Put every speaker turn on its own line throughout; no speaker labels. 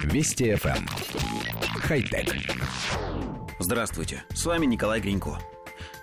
Вести FM. Эм. Хай-тек.
Здравствуйте, с вами Николай Гринько.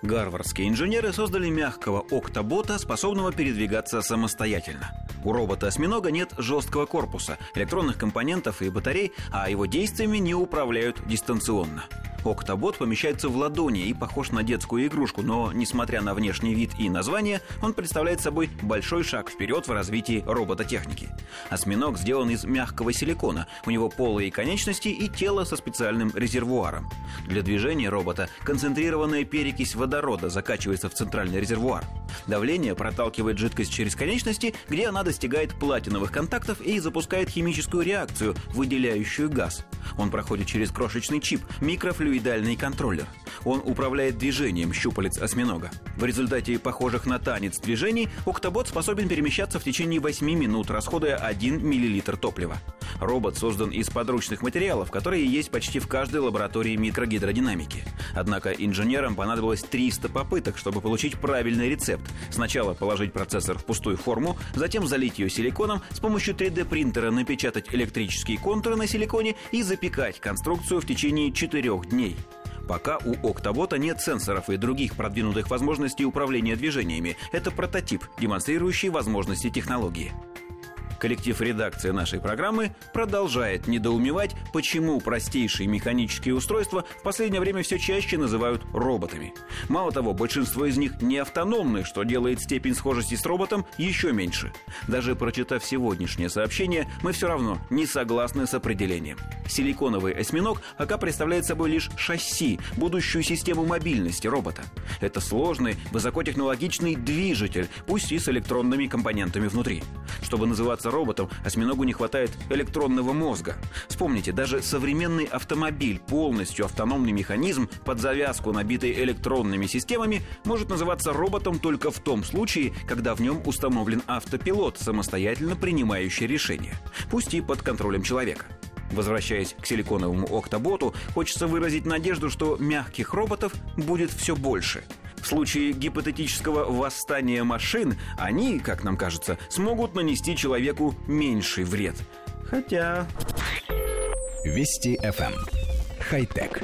Гарвардские инженеры создали мягкого октобота, способного передвигаться самостоятельно. У робота-осьминога нет жесткого корпуса, электронных компонентов и батарей, а его действиями не управляют дистанционно. Октобот помещается в ладони и похож на детскую игрушку, но, несмотря на внешний вид и название, он представляет собой большой шаг вперед в развитии робототехники. Осьминог сделан из мягкого силикона, у него полые конечности и тело со специальным резервуаром. Для движения робота концентрированная перекись водорода закачивается в центральный резервуар. Давление проталкивает жидкость через конечности, где она достигает платиновых контактов и запускает химическую реакцию, выделяющую газ. Он проходит через крошечный чип, микрофлюидальный контроллер. Он управляет движением щупалец осьминога. В результате похожих на танец движений Октобот способен перемещаться в течение 8 минут, расходуя 1 мл топлива. Робот создан из подручных материалов, которые есть почти в каждой лаборатории микрогидродинамики. Однако инженерам понадобилось 300 попыток, чтобы получить правильный рецепт. Сначала положить процессор в пустую форму, затем залить ее силиконом, с помощью 3D-принтера напечатать электрические контуры на силиконе и запекать конструкцию в течение 4 дней. Пока у Октобота нет сенсоров и других продвинутых возможностей управления движениями. Это прототип, демонстрирующий возможности технологии. Коллектив редакции нашей программы продолжает недоумевать, почему простейшие механические устройства в последнее время все чаще называют роботами. Мало того, большинство из них не автономны, что делает степень схожести с роботом еще меньше. Даже прочитав сегодняшнее сообщение, мы все равно не согласны с определением. Силиконовый осьминог пока представляет собой лишь шасси, будущую систему мобильности робота. Это сложный, высокотехнологичный движитель, пусть и с электронными компонентами внутри. Чтобы называться роботом, осьминогу не хватает электронного мозга. Вспомните, даже современный автомобиль, полностью автономный механизм под завязку, набитый электронными системами, может называться роботом только в том случае, когда в нем установлен автопилот, самостоятельно принимающий решения, пусть и под контролем человека. Возвращаясь к силиконовому октоботу, хочется выразить надежду, что мягких роботов будет все больше – в случае гипотетического восстания машин, они, как нам кажется, смогут нанести человеку меньший вред. Хотя...
Вести FM. Эм. Хай-тек.